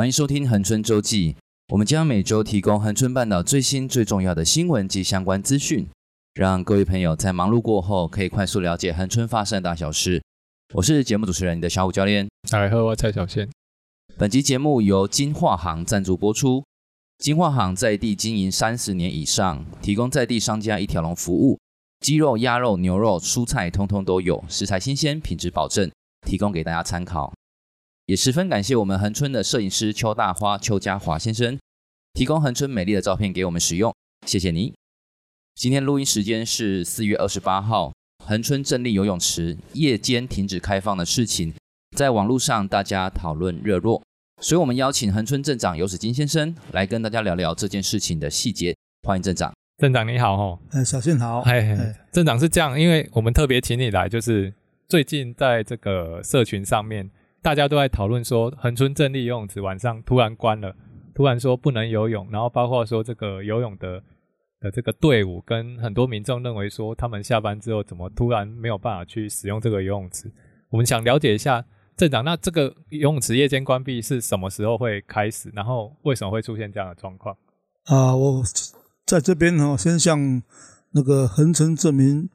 欢迎收听恒春周记。我们将每周提供恒春半岛最新最重要的新闻及相关资讯，让各位朋友在忙碌过后可以快速了解恒春发生的大小事。我是节目主持人你的小五教练，大家好，我蔡小宪。本集节目由金化行赞助播出。金化行在地经营三十年以上，提供在地商家一条龙服务，鸡肉、鸭肉、牛肉、蔬菜通通都有，食材新鲜，品质保证，提供给大家参考。也十分感谢我们恒春的摄影师邱大花、邱家华先生，提供恒春美丽的照片给我们使用，谢谢你。今天录音时间是四月二十八号，恒春镇立游泳池夜间停止开放的事情，在网络上大家讨论热络，所以我们邀请恒春镇长游子金先生来跟大家聊聊这件事情的细节。欢迎镇长，镇长你好哦，哎，小信好，哎，镇长是这样，因为我们特别请你来，就是最近在这个社群上面。大家都在讨论说，恒春镇立游泳池晚上突然关了，突然说不能游泳，然后包括说这个游泳的的这个队伍跟很多民众认为说，他们下班之后怎么突然没有办法去使用这个游泳池？我们想了解一下镇长，那这个游泳池夜间关闭是什么时候会开始？然后为什么会出现这样的状况？啊，我在这边呢，先向那个恒春镇民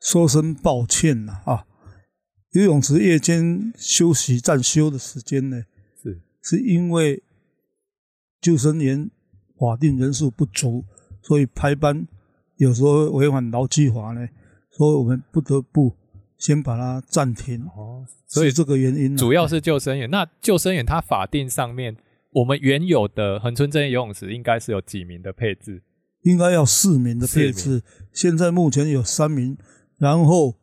说声抱歉了啊。游泳池夜间休息暂休的时间呢，是是因为救生员法定人数不足，所以排班有时候违反劳基法呢，所以我们不得不先把它暂停。哦，所以这个原因主要是救生员。那救生员他法定上面，我们原有的恒春镇立游泳池应该是有几名的配置？应该要四名的配置，现在目前有三名，然后。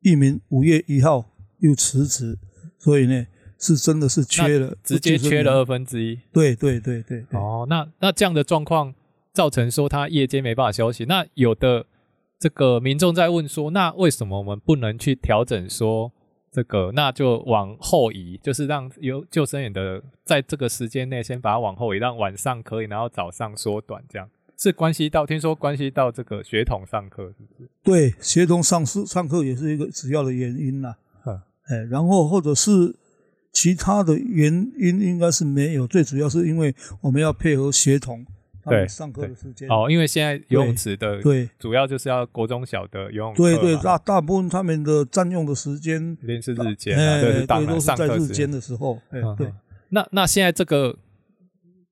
一名五月一号又辞职，所以呢，是真的是缺了，直接缺了二分之一。对对对对，对。哦，那那这样的状况造成说他夜间没办法休息。那有的这个民众在问说，那为什么我们不能去调整说这个？那就往后移，就是让有救生员的在这个时间内先把它往后移，让晚上可以，然后早上缩短这样。是关系到，听说关系到这个学童上课，是不是？对，学童上课上课也是一个主要的原因啦。嗯，哎，然后或者是其他的原因，应该是没有。最主要是因为我们要配合学童他们上课的时间。哦，因为现在游泳池的对，主要就是要国中小的游泳课。对对，大大部分他们的占用的时间，一定是日间，啊，对，对，都是在日间的时候。哎，对。那那现在这个。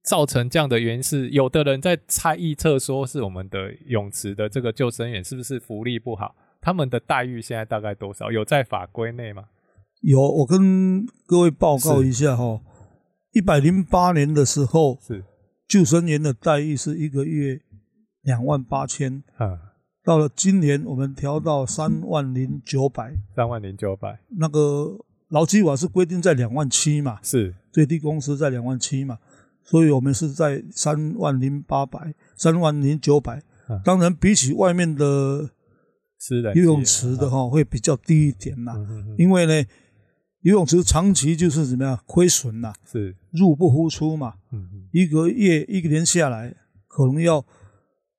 造成这样的原因是，有的人在猜臆测说是我们的泳池的这个救生员是不是福利不好？他们的待遇现在大概多少？有在法规内吗？有，我跟各位报告一下哈。一百零八年的时候，是救生员的待遇是一个月两万八千。啊，到了今年我们调到三万零九百。三万零九百。那个劳基法是规定在两万七嘛？是最低工资在两万七嘛？所以我们是在三万零八百，三万零九百。当然，比起外面的游泳池的话，会比较低一点啦。因为呢，游泳池长期就是怎么样亏损呐，是入不敷出嘛。一个月一个年下来，可能要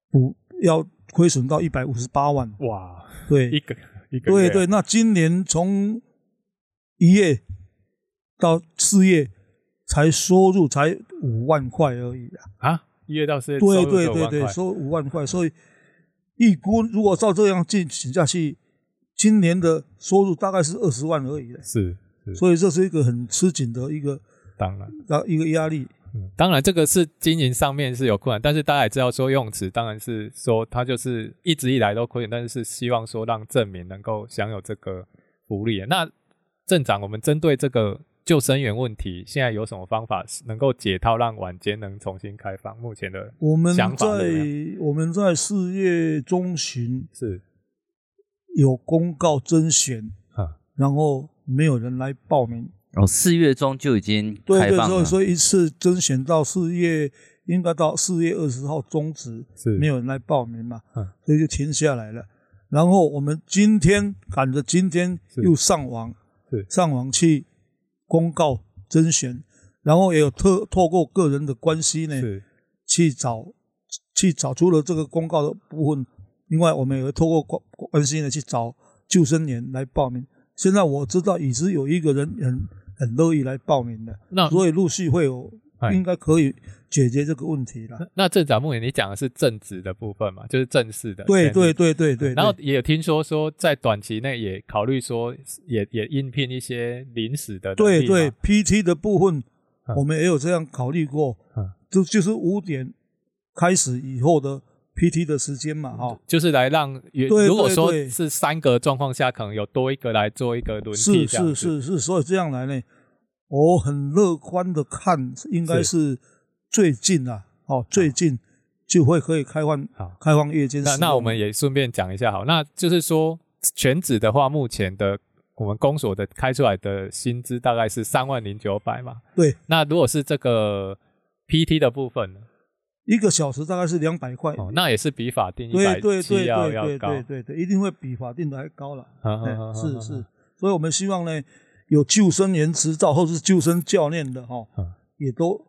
补要亏损到一百五十八万。哇，对，一个一个对对。那今年从一月到四月。才收入才五万块而已啊！啊，一月到四月，对对对对，收五万块，所以预估如果照这样进行下去，今年的收入大概是二十万而已。是，是，所以这是一个很吃紧的一个，当然，一个压力。嗯，当然这个是经营上面是有困难，但是大家也知道说，游泳池当然是说他就是一直以来都亏损，但是是希望说让证明能够享有这个福利。那镇长，我们针对这个。救生员问题，现在有什么方法能够解套，让晚间能重新开放？目前的我们在我们在四月中旬是有公告甄选，啊，然后没有人来报名。哦，四月中就已经开放了。对对，所以一次甄选到四月，应该到四月二十号终止，是没有人来报名嘛？嗯，所以就停下来了。然后我们今天赶着今天又上网，是上网去。公告甄选，然后也有透透过个人的关系呢，去找去找出了这个公告的部分。另外，我们也会透过关关系呢去找救生员来报名。现在我知道已经有一个人很很乐意来报名的。那所以陆续会有，应该可以解决这个问题了。那镇长目前你讲的是正职的部分嘛，就是正式的。对对对对对。然后也有听说说，在短期内也考虑说也，也也应聘一些临时的。对对，PT 的部分，我们也有这样考虑过。嗯，就就是五点开始以后的。PT 的时间嘛，哈，就是来让，如果说是三个状况下，可能有多一个来做一个轮替，是是是是，所以这样来呢，我很乐观的看，应该是最近啊，哦，最近就会可以开放，好，开放夜间。那那我们也顺便讲一下，好，那就是说全职的话，目前的我们公所的开出来的薪资大概是三万零九百嘛，对。那如果是这个 PT 的部分呢？一个小时大概是两百块，哦，那也是比法定一百七要要高，对对对，一定会比法定的还高了。是是，所以我们希望呢，有救生员执照或是救生教练的哈，也都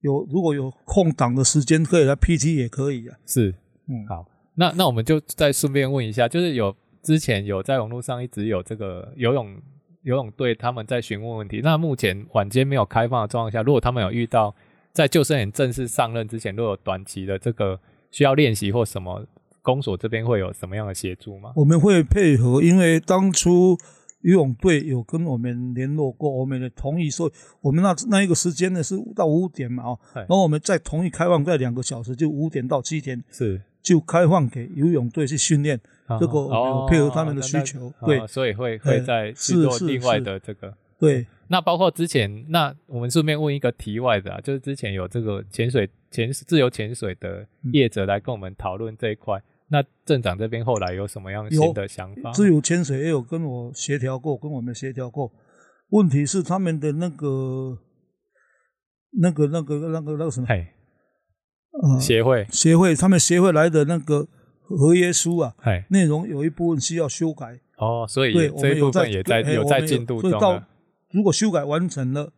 有，如果有空档的时间可以来 PT 也可以啊。是，嗯，好，那那我们就再顺便问一下，就是有之前有在网络上一直有这个游泳游泳队他们在询问问题，那目前晚间没有开放的状况下，如果他们有遇到。在救生员正式上任之前，如果有短期的这个需要练习或什么，公所这边会有什么样的协助吗？我们会配合，因为当初游泳队有跟我们联络过，我们的同意说，我们那那一个时间呢是到五点嘛，哦，然后我们再同意开放在两个小时，就五点到七点，是。就开放给游泳队去训练，这个有配合他们的需求，对，所以会会再去做另外的这个，对。那包括之前，那我们顺便问一个题外的啊，就是之前有这个潜水潜自由潜水的业者来跟我们讨论这一块，嗯、那镇长这边后来有什么样新的想法？自由潜水也有跟我协调过，跟我们协调过。问题是他们的那个、那个、那个、那个、那个什么？协会协会，他们协会来的那个合约书啊，内容有一部分需要修改。哦，所以这一部分也在有在进度中。如果修改完成了，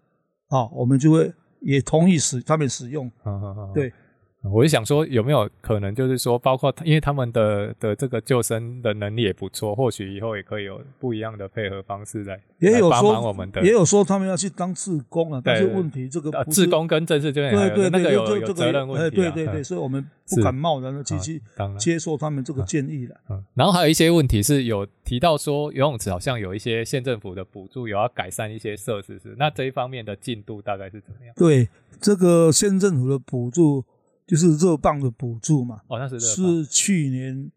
啊，我们就会也同意使他们使用。好好好，对。我就想说，有没有可能就是说，包括因为他们的的这个救生的能力也不错，或许以后也可以有不一样的配合方式来也有帮忙我们的。也有说他们要去当志工啊，但是问题这个志工跟正式就业对对对，那个有有责任问题。对对对，所以我们不敢贸然的去去接受他们这个建议的。嗯，然后还有一些问题是有提到说游泳池好像有一些县政府的补助，有要改善一些设施是，那这一方面的进度大概是怎么样？对，这个县政府的补助。就是热棒的补助嘛，哦，那是是去年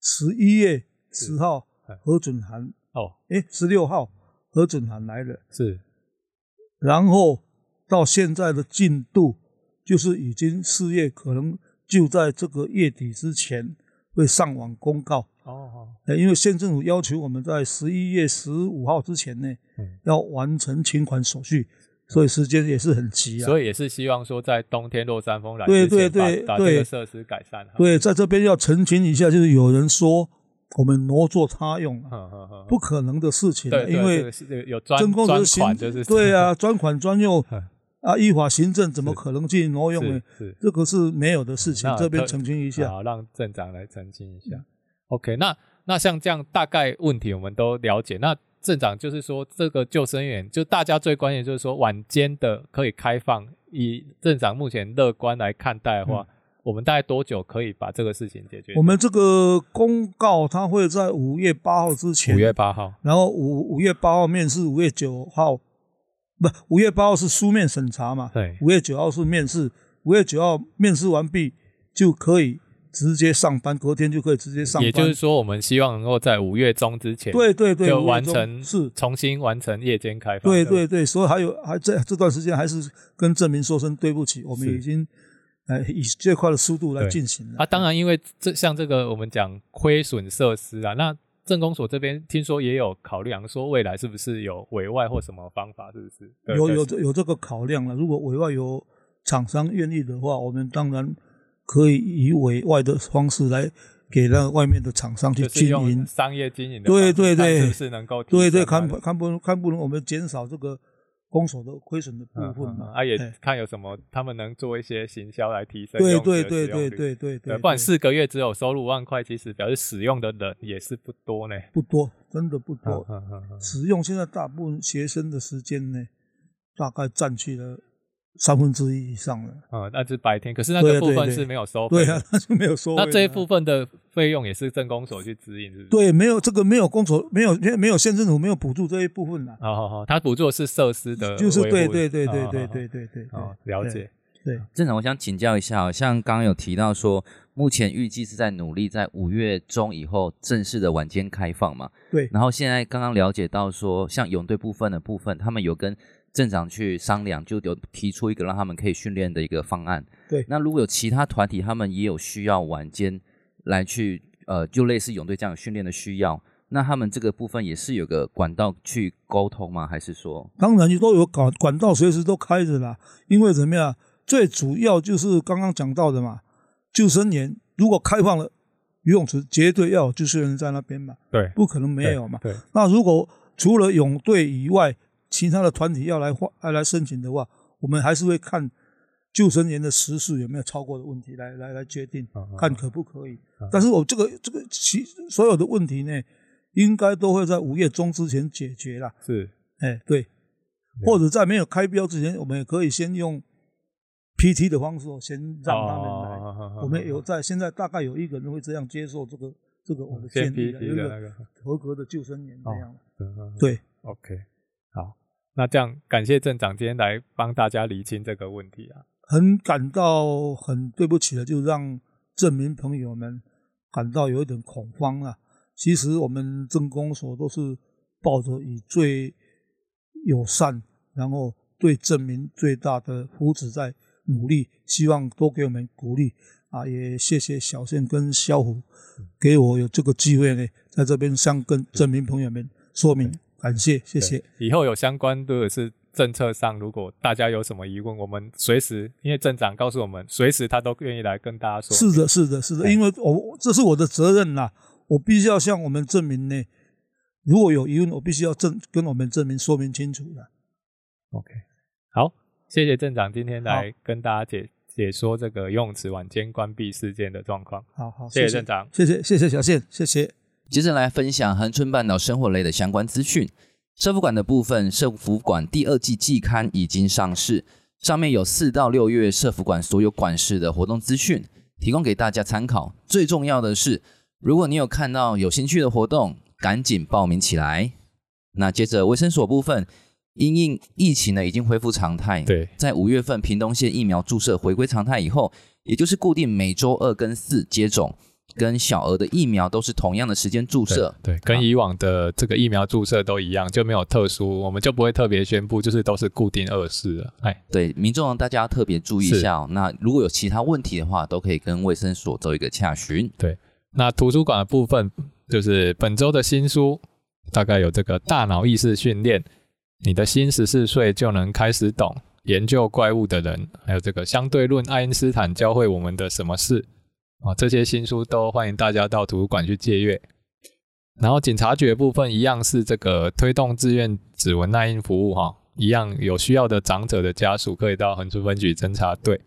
十一月十号核准函哦，哎，十六号核准函来了，是，然后到现在的进度就是已经四月，可能就在这个月底之前会上网公告哦，因为县政府要求我们在十一月十五号之前呢，嗯，要完成请款手续。所以时间也是很急啊，所以也是希望说在冬天落山风来对对对，把这个设施改善。对，在这边要澄清一下，就是有人说我们挪作他用，不可能的事情，因为有专专款就是对啊，专款专用啊，依法行政怎么可能去挪用呢？这个是没有的事情，这边澄清一下，好，让镇长来澄清一下。OK，那那像这样大概问题我们都了解，那。镇长就是说，这个救生员就大家最关心，就是说晚间的可以开放。以镇长目前乐观来看待的话，嗯、我们大概多久可以把这个事情解决？我们这个公告它会在五月八号之前。五月八号，然后五五月八号面试，五月九号不，五月八号是书面审查嘛？对，五月九号是面试，五月九号面试完毕就可以。直接上班，隔天就可以直接上班。也就是说，我们希望能够在五月中之前，对对对，就完成是重新完成夜间开放。对对对，所以还有还这这段时间，还是跟证明说声对不起，我们已经呃以最快的速度来进行了。啊，当然，因为这像这个我们讲亏损设施啊，那政工所这边听说也有考量，说未来是不是有委外或什么方法，是不是？有有有这个考量了。如果委外有厂商愿意的话，我们当然。可以以委外的方式来给那外面的厂商去经营商业经营的，对对对，是不是能够？对对，看看不看不能，我们减少这个公所的亏损的部分嘛，啊也看有什么他们能做一些行销来提升。对对对对对对对，不然四个月只有收入五万块，其实表示使用的人也是不多呢。不多，真的不多。使用现在大部分学生的时间呢，大概占据了。三分之一以上了，嗯，那是白天，可是那个部分是没有收费，对啊，那就没有收费。那这一部分的费用也是政公所去指引，是不是？对，没有这个没有公所没有没有县政府没有补助这一部分的。好好好，他补助的是设施的，就是对对对对对对对对对。哦，了解。对，镇长，我想请教一下，像刚刚有提到说，目前预计是在努力在五月中以后正式的晚间开放嘛？对。然后现在刚刚了解到说，像泳队部分的部分，他们有跟。镇长去商量，就有提出一个让他们可以训练的一个方案。对，那如果有其他团体，他们也有需要晚间来去，呃，就类似泳队这样训练的需要，那他们这个部分也是有个管道去沟通吗？还是说？当然，你都有管管道，随时都开着啦。因为怎么样？最主要就是刚刚讲到的嘛，救生员如果开放了游泳池，绝对要有救生员在那边嘛。对，不可能没有嘛。对。对，那如果除了泳队以外，其他的团体要来换，要来申请的话，我们还是会看救生员的时数有没有超过的问题来来来决定，看可不可以。但是我这个这个其所有的问题呢，应该都会在五月中之前解决啦。是，哎，对，或者在没有开标之前，我们也可以先用 PT 的方式，先让他们来。我们有在现在大概有一个人会这样接受这个这个我的建议的，有一个合格的救生员这样。对，OK。好，那这样感谢镇长今天来帮大家理清这个问题啊，很感到很对不起的，就让镇民朋友们感到有一点恐慌啊。其实我们镇公所都是抱着以最友善，然后对镇民最大的福祉在努力，希望多给我们鼓励啊！也谢谢小宪跟萧虎给我有这个机会呢，在这边向跟证明朋友们说明。感谢，谢谢。以后有相关的是政策上，如果大家有什么疑问，我们随时，因为镇长告诉我们，随时他都愿意来跟大家说。是的，是的，是的，因为我这是我的责任呐，我必须要向我们证明呢，如果有疑问，我必须要证跟我们证明说明清楚的。OK，好，谢谢镇长今天来跟大家解解说这个游泳池晚间关闭事件的状况。好好，谢谢镇长，谢谢谢谢小宪，谢谢。接着来分享恒春半岛生活类的相关资讯。社福馆的部分，社福馆第二季季刊已经上市，上面有四到六月社福馆所有馆事的活动资讯，提供给大家参考。最重要的是，如果你有看到有兴趣的活动，赶紧报名起来。那接着卫生所部分，因应疫情呢已经恢复常态。对，在五月份屏东县疫苗注射回归常态以后，也就是固定每周二跟四接种。跟小儿的疫苗都是同样的时间注射，对，对，跟以往的这个疫苗注射都一样，就没有特殊，我们就不会特别宣布，就是都是固定二四了。哎，对，民众大家特别注意一下哦。那如果有其他问题的话，都可以跟卫生所做一个洽询。对，那图书馆的部分就是本周的新书，大概有这个大脑意识训练，你的心十四岁就能开始懂，研究怪物的人，还有这个相对论，爱因斯坦教会我们的什么事。啊，这些新书都欢迎大家到图书馆去借阅。然后警察局的部分一样是这个推动自愿指纹捺印服务哈，一样有需要的长者的家属可以到恒春分局侦查队。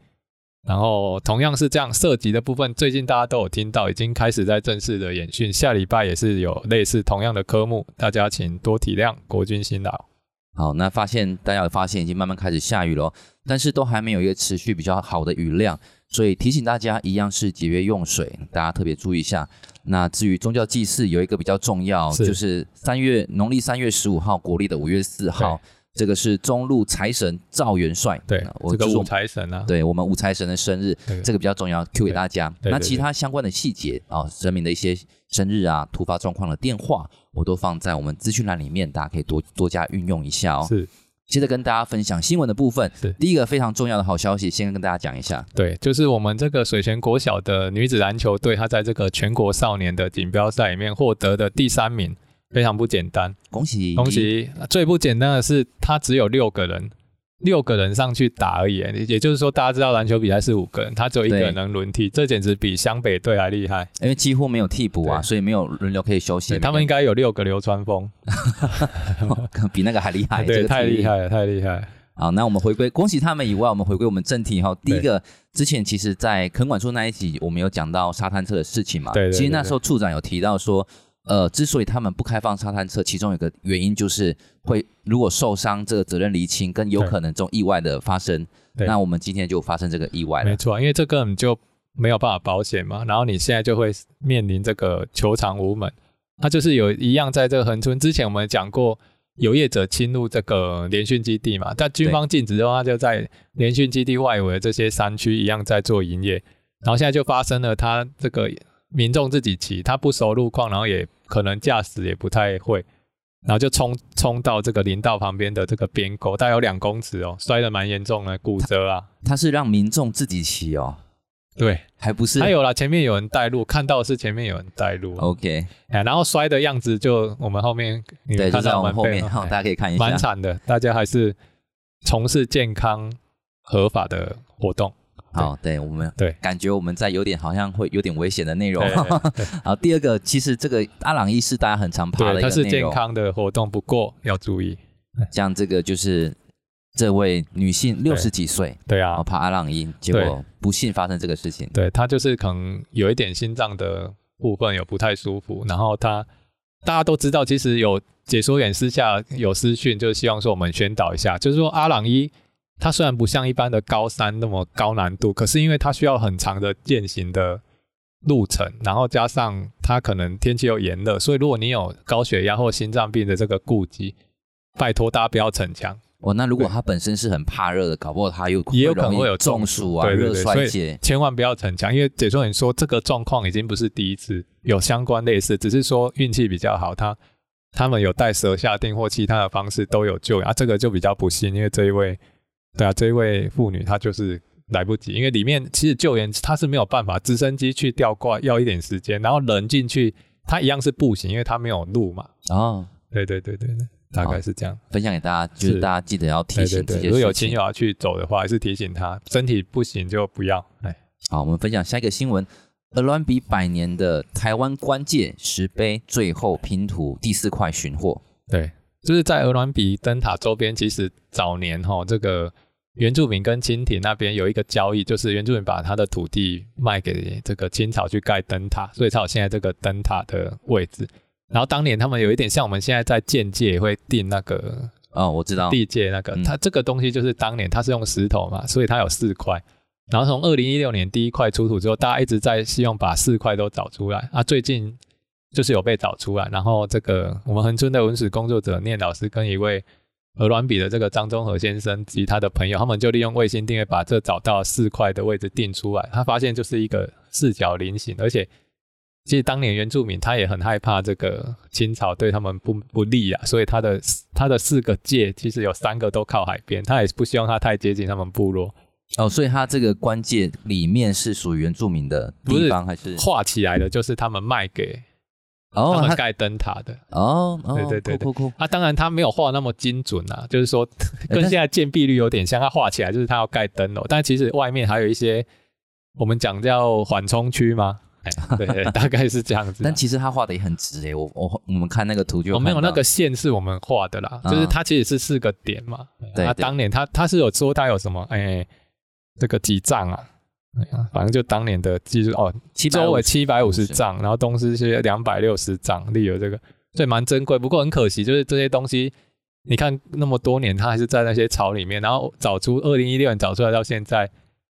然后同样是这样，涉及的部分最近大家都有听到，已经开始在正式的演训，下礼拜也是有类似同样的科目，大家请多体谅，国军辛劳。好，那发现大家有发现已经慢慢开始下雨了，但是都还没有一个持续比较好的雨量。所以提醒大家，一样是节约用水，大家特别注意一下。那至于宗教祭祀，有一个比较重要，是就是三月农历三月十五号，国历的五月四号，这个是中路财神赵元帅，对，我这个武财神啊，对我们五财神的生日，这个比较重要，Q 给大家。那其他相关的细节啊，人民的一些生日啊、突发状况的电话，我都放在我们资讯栏里面，大家可以多多加运用一下哦。是。接着跟大家分享新闻的部分，是第一个非常重要的好消息，先跟大家讲一下。对，就是我们这个水泉国小的女子篮球队，她在这个全国少年的锦标赛里面获得的第三名，非常不简单，恭喜恭喜！最不简单的是，他只有六个人，六个人上去打而已，也就是说，大家知道篮球比赛是五个人，他只有一个人能轮替，这简直比湘北队还厉害，因为几乎没有替补啊，所以没有轮流可以休息。他们应该有六个流川枫，比那个还厉害，对，太厉害了，太厉害了。好，那我们回归，恭喜他们以外，我们回归我们正题哈。第一个，之前其实，在垦管处那一集，我们有讲到沙滩车的事情嘛，对，其实那时候处长有提到说。呃，之所以他们不开放沙滩车，其中有一个原因就是会如果受伤，这个责任厘清跟有可能这种意外的发生，那我们今天就发生这个意外了。没错，因为这个你就没有办法保险嘛，然后你现在就会面临这个球场无门。它就是有一样，在这个恒春之前我们讲过，有业者侵入这个联训基地嘛，但军方禁止的话，就在联训基地外围的这些山区一样在做营业，然后现在就发生了，他这个民众自己骑，他不熟路况，然后也。可能驾驶也不太会，然后就冲冲到这个林道旁边的这个边沟，大概有两公尺哦，摔得蛮严重的，骨折啊。他是让民众自己骑哦，对，还不是？还有啦，前面有人带路，看到的是前面有人带路。OK，然后摔的样子就我们后面你们看到我们后面，好，大家可以看一下，蛮惨的。大家还是从事健康合法的活动。好，对我们对感觉我们在有点好像会有点危险的内容。好，第二个其实这个阿朗伊是大家很常爬的一个内容，它是健康的活动，不过要注意。像这个就是这位女性六十几岁，对啊，爬阿朗伊，结果不幸发生这个事情。对，她就是可能有一点心脏的部分有不太舒服，然后她大家都知道，其实有解说员私下有私讯，就是希望说我们宣导一下，就是说阿朗壹。它虽然不像一般的高山那么高难度，可是因为它需要很长的健行的路程，然后加上它可能天气又炎热，所以如果你有高血压或心脏病的这个顾忌，拜托大家不要逞强。哦，那如果他本身是很怕热的，搞不好他又也有可能会有中暑啊、热衰竭，千万不要逞强。因为解说员说这个状况已经不是第一次有相关类似，只是说运气比较好，他他们有带蛇下定或其他的方式都有救啊，这个就比较不幸，因为这一位。对啊，这一位妇女她就是来不及，因为里面其实救援她是没有办法，直升机去吊挂要一点时间，然后人进去，她一样是步行，因为她没有路嘛。哦，对对对对对，大概是这样。分享给大家，就是大家记得要提醒这些事情。如果有亲友要去走的话，还是提醒他，身体不行就不要。哎，好，我们分享下一个新闻：鹅銮比百年的台湾关界石碑最后拼图第四块寻获。对。就是在鹅銮比灯塔周边，其实早年哈，这个原住民跟清廷那边有一个交易，就是原住民把他的土地卖给这个清朝去盖灯塔，所以才有现在这个灯塔的位置。然后当年他们有一点像我们现在在建界也会定那个哦，我知道地界那个，它这个东西就是当年它是用石头嘛，所以它有四块。然后从二零一六年第一块出土之后，大家一直在希望把四块都找出来啊，最近。就是有被找出来，然后这个我们恒春的文史工作者念老师跟一位鹅銮鼻的这个张忠和先生及他的朋友，他们就利用卫星定位把这找到四块的位置定出来。他发现就是一个四角菱形，而且其实当年原住民他也很害怕这个清朝对他们不不利啊，所以他的他的四个界其实有三个都靠海边，他也不希望他太接近他们部落。哦，所以他这个关界里面是属于原住民的地方，还是画起来的？就是他们卖给。哦，他们盖灯塔的哦，对对对对，啊，当然他没有画那么精准啊，就是说 跟现在建蔽率有点像，他画起来就是他要盖灯笼，但其实外面还有一些我们讲叫缓冲区吗？哎，对，大概是这样子。但其实他画的也很直诶，我我我们看那个图就我没有那个线是我们画的啦，就是它其实是四个点嘛。对，他当年他他是有说他有什么哎，这个几丈啊？反正就当年的技术哦，周围七百五十丈，然后东西是两百六十丈，立有这个，所以蛮珍贵。不过很可惜，就是这些东西，你看那么多年，它还是在那些草里面。然后找出二零一六年找出来到现在，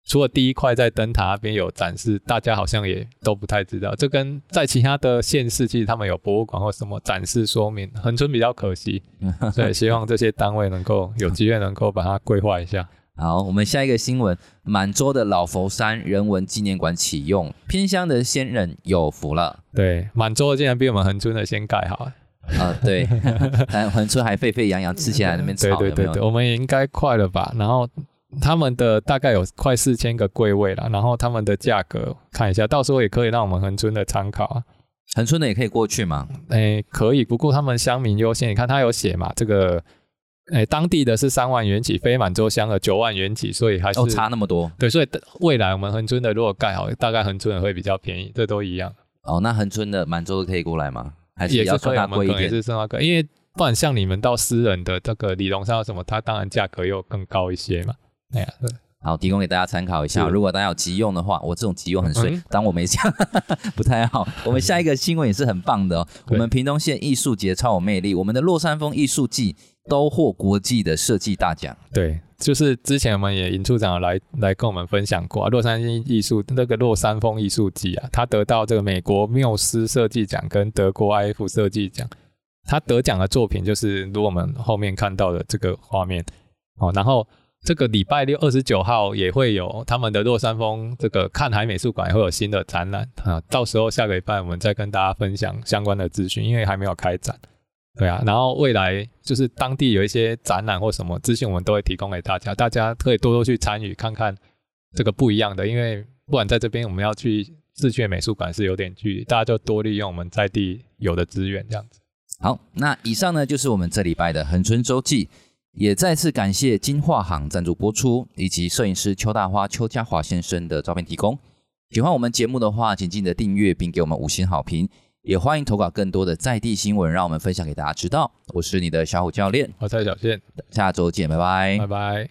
除了第一块在灯塔那边有展示，大家好像也都不太知道。这跟在其他的县市，其实他们有博物馆或什么展示说明。恒春比较可惜，所以希望这些单位能够有机会能够把它规划一下。好，我们下一个新闻：满洲的老佛山人文纪念馆启用，偏乡的先人有福了。对，满洲竟然比我们恒春的先盖好。啊，对，但恒村还沸沸扬扬，吃起来那边吵。对对对对，我们也应该快了吧？然后他们的大概有快四千个柜位了，然后他们的价格看一下，到时候也可以让我们恒村的参考啊。恒村的也可以过去吗？哎，可以，不过他们乡民优先，你看他有写嘛，这个。哎，当地的是三万元起，非满洲乡的九万元起，所以还是、哦、差那么多。对，所以未来我们恒春的如果盖好，大概恒春的会比较便宜，这都一样。哦，那恒春的满洲的可以过来吗？还是要算它贵一点？也是算它贵，因为不然像你们到私人的这个里龙山什么，它当然价格又更高一些嘛。哎呀，好，提供给大家参考一下。如果大家有急用的话，我这种急用很水，嗯、当我没讲，不太好。我们下一个新闻也是很棒的哦。我们屏东县艺术节超有魅力，我们的落山风艺术季。都获国际的设计大奖。对，就是之前我们也尹处长来来跟我们分享过，啊，洛杉矶艺术那个洛山风艺术季啊，他得到这个美国缪斯设计奖跟德国 IF 设计奖。他得奖的作品就是如我们后面看到的这个画面哦。然后这个礼拜六二十九号也会有他们的洛山风这个看海美术馆会有新的展览啊。到时候下个礼拜我们再跟大家分享相关的资讯，因为还没有开展。对啊，然后未来就是当地有一些展览或什么资讯，我们都会提供给大家，大家可以多多去参与看看这个不一样的。因为不管在这边我们要去市区美术馆是有点距离，大家就多利用我们在地有的资源这样子。好，那以上呢就是我们这礼拜的恒春周记，也再次感谢金画行赞助播出，以及摄影师邱大花邱家华先生的照片提供。喜欢我们节目的话，请记得订阅并给我们五星好评。也欢迎投稿更多的在地新闻，让我们分享给大家知道。我是你的小虎教练，我是蔡小健，下周见，拜拜，拜拜。